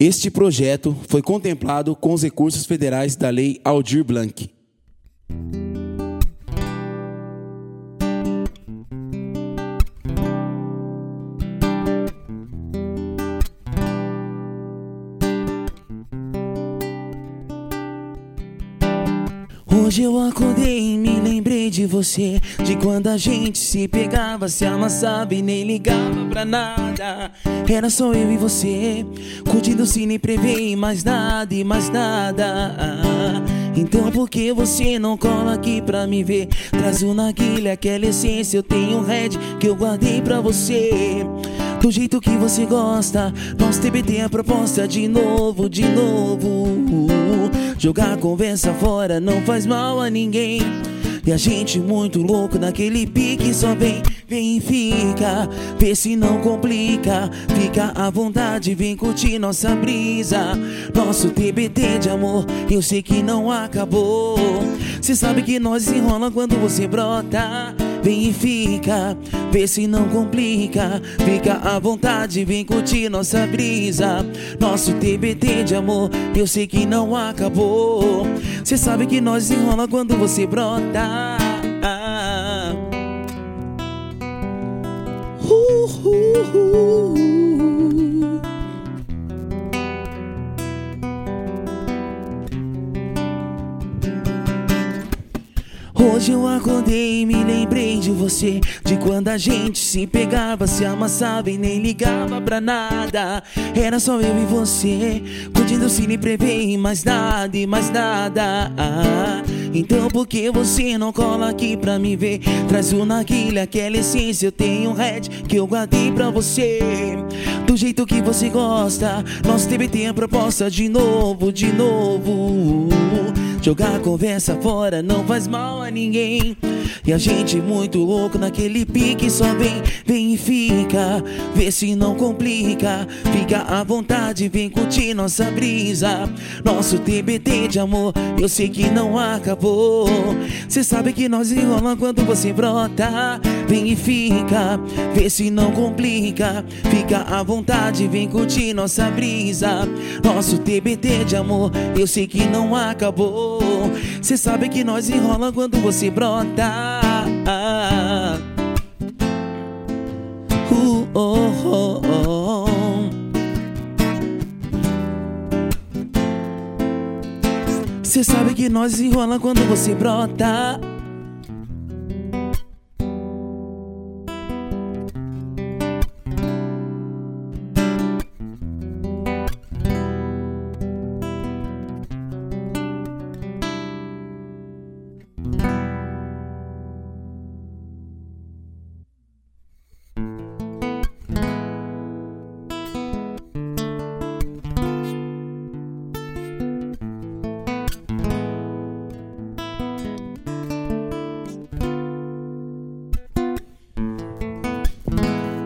Este projeto foi contemplado com os recursos federais da Lei Aldir Blanc. Hoje eu acordei de você De quando a gente se pegava, se amassava e nem ligava pra nada Era só eu e você Curtindo cine prevê mais nada e mais nada Então por que você não cola aqui pra me ver? Traz o naguilha, aquela essência Eu tenho um red que eu guardei pra você do jeito que você gosta. Nosso TBT a proposta de novo, de novo. Jogar a conversa fora não faz mal a ninguém. E a gente muito louco naquele pique só vem, vem e fica. Vê se não complica. Fica à vontade, vem curtir nossa brisa. Nosso TBT de amor, eu sei que não acabou. Cê sabe que nós enrola quando você brota. Vem e fica, vê se não complica. Fica à vontade, vem curtir nossa brisa. Nosso TBT de amor, eu sei que não acabou. Cê sabe que nós enrola quando você brota. Uh, uh, uh. Hoje eu acordei e me lembrei de você. De quando a gente se pegava, se amassava e nem ligava pra nada. Era só eu e você Curtindo cine prevê e mais nada e mais nada. Então por que você não cola aqui pra me ver? Traz o naquilha, aquela essência Eu tenho um red que eu guardei pra você. Do jeito que você gosta Nosso TBT é proposta de novo, de novo Jogar a conversa fora não faz mal a ninguém. E a gente muito louco naquele pique só vem, vem e fica. Vê se não complica. Fica à vontade, vem curtir nossa brisa. Nosso TBT de amor, eu sei que não acabou. Cê sabe que nós enrola quando você brota. Vem e fica, vê se não complica. Fica à vontade, vem curtir nossa brisa. Nosso TBT de amor, eu sei que não acabou. Cê sabe que nós enrola quando você brota. Uh, oh, oh, oh. Cê sabe que nós enrola quando você brota.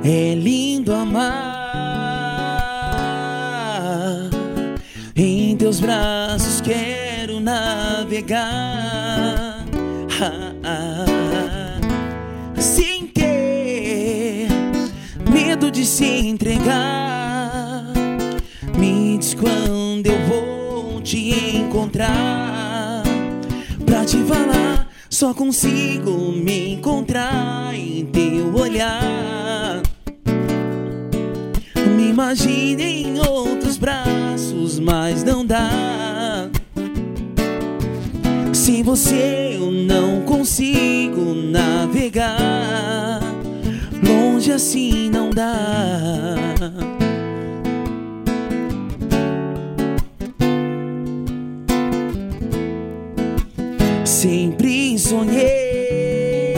É lindo amar. Em teus braços quero navegar. Sem ter medo de se entregar. Me diz quando eu vou te encontrar. Pra te falar, só consigo me encontrar em teu olhar. Imagine em outros braços, mas não dá. Sem você eu não consigo navegar. Longe assim não dá. Sempre sonhei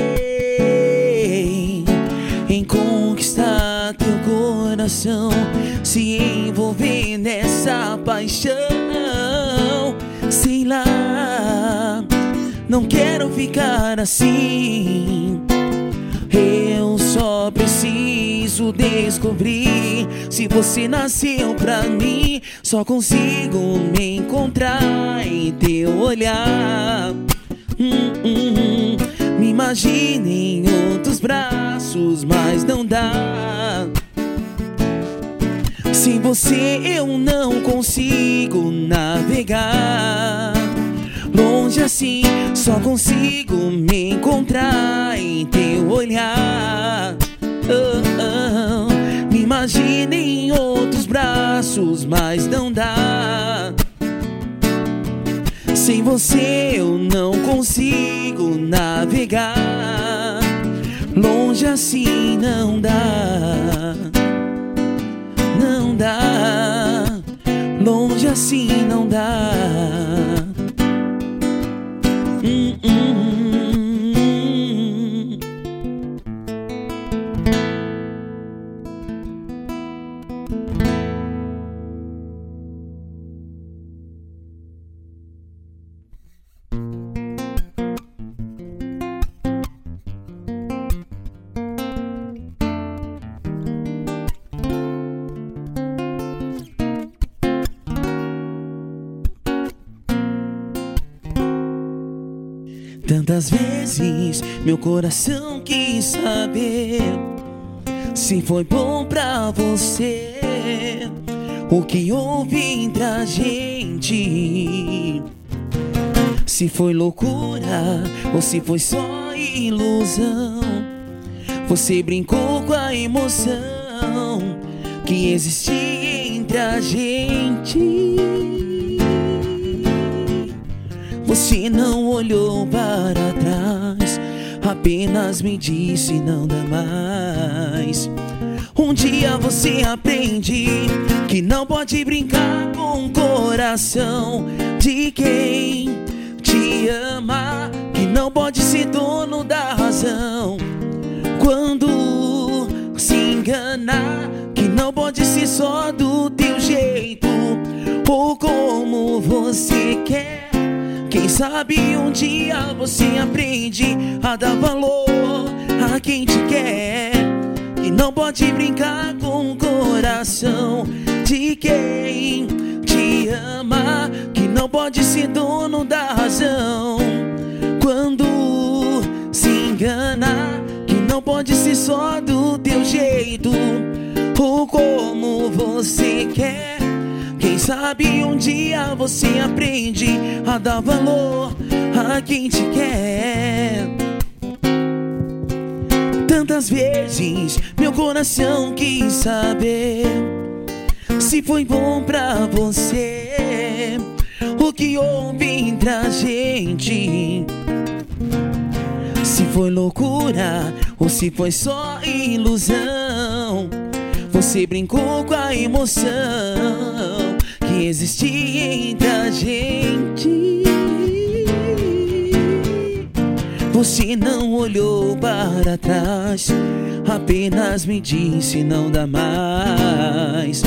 em conquistar teu coração, se envolver nessa paixão. Sei lá, não quero ficar assim. Eu só preciso descobrir se você nasceu pra mim. Só consigo me encontrar em teu olhar. Hum, hum, hum. Me imagine em outros braços, mas não dá. Sem você eu não consigo navegar. Longe assim, só consigo me encontrar em teu olhar. Oh, oh. Me imagine em outros braços, mas não dá. Sem você eu não consigo navegar. Longe assim não dá. Dá. Longe assim não dá. Tantas vezes meu coração quis saber se foi bom pra você o que houve entre a gente. Se foi loucura ou se foi só ilusão. Você brincou com a emoção que existia entre a gente. Você não olhou para trás, apenas me disse não dá mais. Um dia você aprende que não pode brincar com o coração de quem te ama, que não pode ser dono da razão. Quando se enganar, que não pode ser só do teu jeito ou como você quer. Quem sabe um dia você aprende a dar valor a quem te quer. E não pode brincar com o coração de quem te ama. Que não pode ser dono da razão. Quando se engana, que não pode ser só do teu jeito ou como você quer. Sabe um dia você aprende a dar valor a quem te quer. Tantas vezes meu coração quis saber se foi bom pra você o que houve entre a gente. Se foi loucura ou se foi só ilusão. Você brincou com a emoção que existia entre a gente. Você não olhou para trás, apenas me disse não dá mais.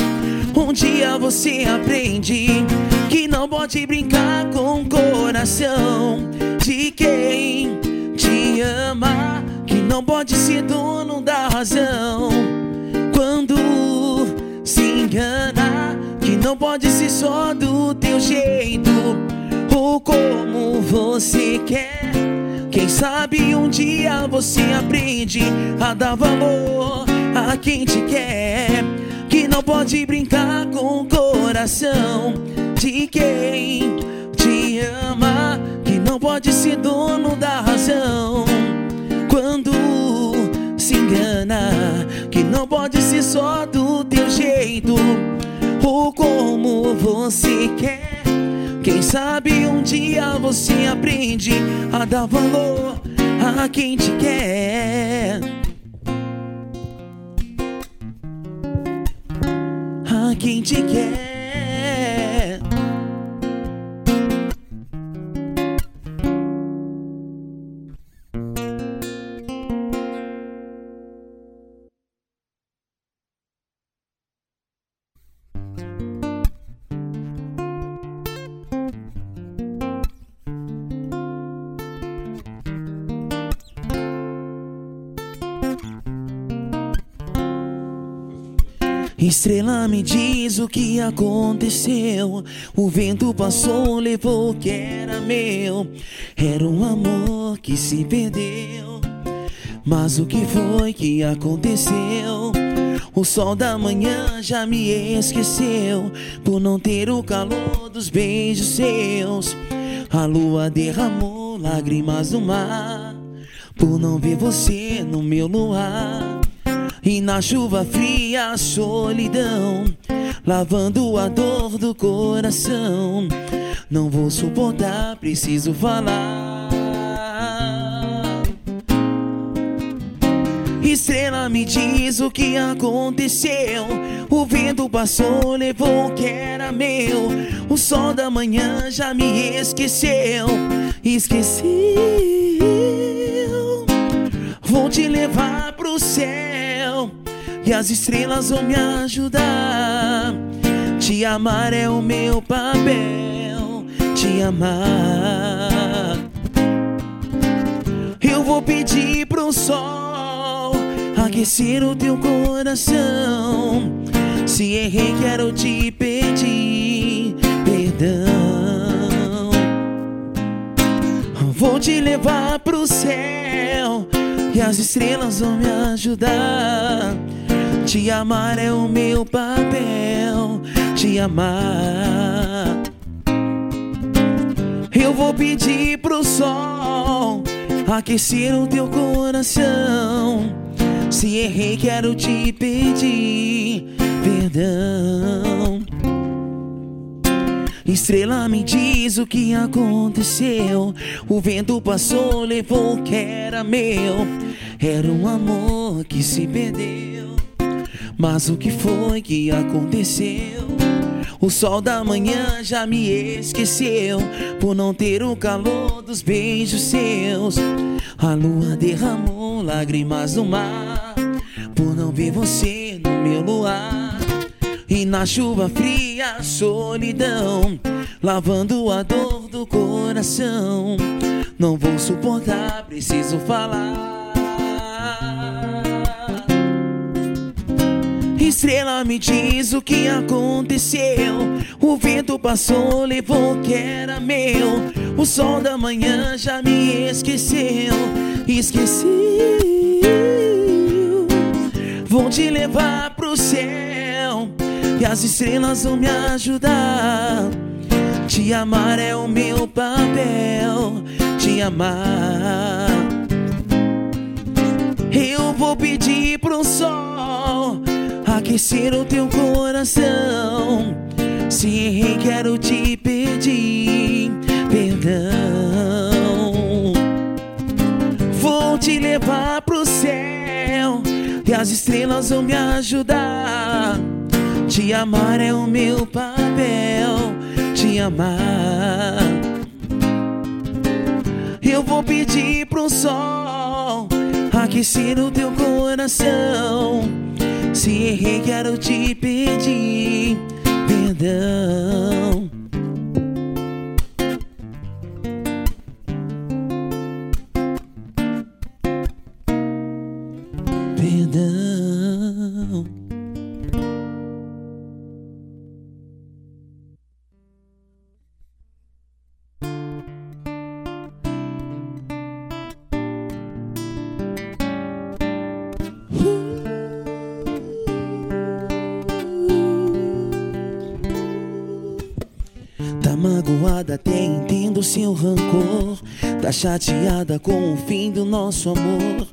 Um dia você aprende que não pode brincar com o coração de quem te ama, que não pode ser dono da razão. Quando se engana, não pode ser só do teu jeito ou como você quer. Quem sabe um dia você aprende a dar valor a quem te quer. Que não pode brincar com o coração de quem te ama. Que não pode ser dono da razão quando se engana. Que não pode ser só do teu jeito ou como você quer. Quem sabe um dia você aprende a dar valor a quem te quer. A quem te quer. Estrela me diz o que aconteceu. O vento passou, levou o que era meu. Era um amor que se perdeu. Mas o que foi que aconteceu? O sol da manhã já me esqueceu por não ter o calor dos beijos seus. A lua derramou lágrimas no mar por não ver você no meu luar. E na chuva fria, a solidão, lavando a dor do coração. Não vou suportar, preciso falar. Estrela me diz o que aconteceu. O vento passou, levou o que era meu. O sol da manhã já me esqueceu. Esqueceu. Vou te levar pro céu e as estrelas vão me ajudar. Te amar é o meu papel. Te amar. Eu vou pedir pro sol aquecer o teu coração. Se errei, quero te pedir perdão. Vou te levar pro céu e as estrelas vão me ajudar. Te amar é o meu papel. Te amar. Eu vou pedir pro sol aquecer o teu coração. Se errei, quero te pedir perdão. Estrela me diz o que aconteceu. O vento passou, levou o que era meu. Era um amor que se perdeu. Mas o que foi que aconteceu? O sol da manhã já me esqueceu por não ter o calor dos beijos seus. A lua derramou lágrimas no mar por não ver você no meu luar. E na chuva fria, a solidão, lavando a dor do coração. Não vou suportar, preciso falar. Estrela me diz o que aconteceu. O vento passou, levou o que era meu. O sol da manhã já me esqueceu. Esqueceu. Vou te levar pro céu e as estrelas vão me ajudar. Te amar é o meu papel. Te amar. Eu vou pedir pro sol aquecer o teu coração. Se errei, quero te pedir perdão. Vou te levar pro céu e as estrelas vão me ajudar. Te amar é o meu papel. Te amar. Eu vou pedir pro sol aquecer o teu coração. Se errei, quero te pedir perdão. Tá chateada com o fim do nosso amor.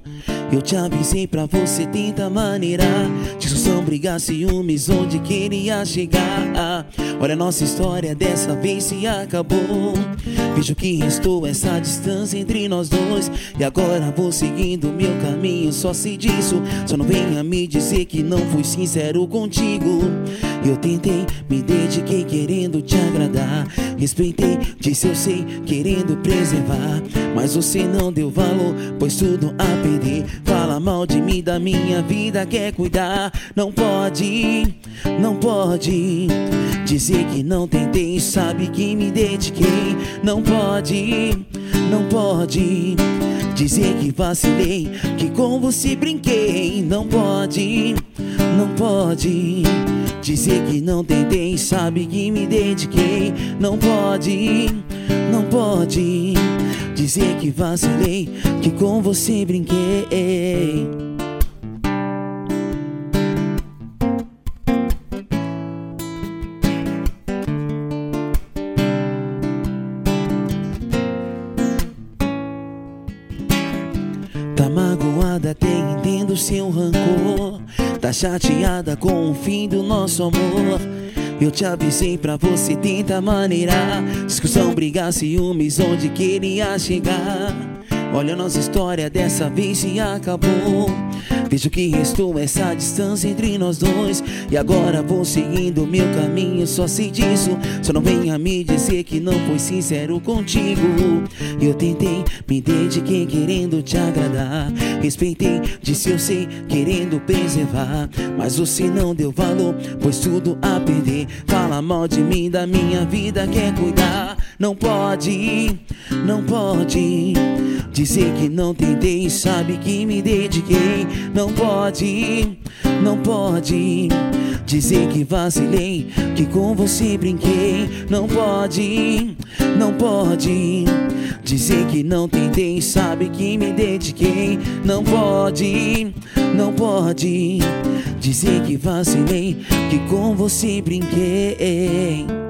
Eu te avisei pra você tentar maneirar. Discussão, brigar, ciúmes, onde queria chegar. Olha, nossa história dessa vez se acabou. Vejo que restou essa distância entre nós dois. E agora vou seguindo meu caminho, só sei disso. Só não venha me dizer que não fui sincero contigo. Eu tentei, me dediquei querendo te agradar. Respeitei, disse eu sei, querendo preservar. Mas você não deu valor, pois tudo a perder. Fala mal de mim, da minha vida, quer cuidar. Não pode, não pode dizer que não tentei. Sabe que me dediquei. Não pode, não pode dizer que vacilei. Que com você brinquei. Não pode, não pode. Dizer que não tentei, sabe que me dediquei. Não pode, não pode. Dizer que vacilei, que com você brinquei. Tá magoada, até entendo seu rancor. Tá chateada com o fim do nosso amor. Eu te avisei pra você tentar maneirar. Discussão, brigar, ciúmes, onde queria chegar. Olha a nossa história, dessa vez se acabou. Vejo que restou essa distância entre nós dois. E agora vou seguindo meu caminho, só sei disso. Só não venha me dizer que não foi sincero contigo. Eu tentei, me dediquei querendo te agradar. Respeitei, disse eu sei, querendo preservar. Mas você não deu valor, pois tudo a perder. Fala mal de mim, da minha vida, quer cuidar. Não pode, não pode. Dizer que não tentei, sabe que me dediquei. Não pode, não pode. Dizer que vacilei, que com você brinquei. Não pode, não pode. Dizer que não tentei, sabe que me dediquei. Não pode, não pode. Dizer que vacilei, que com você brinquei.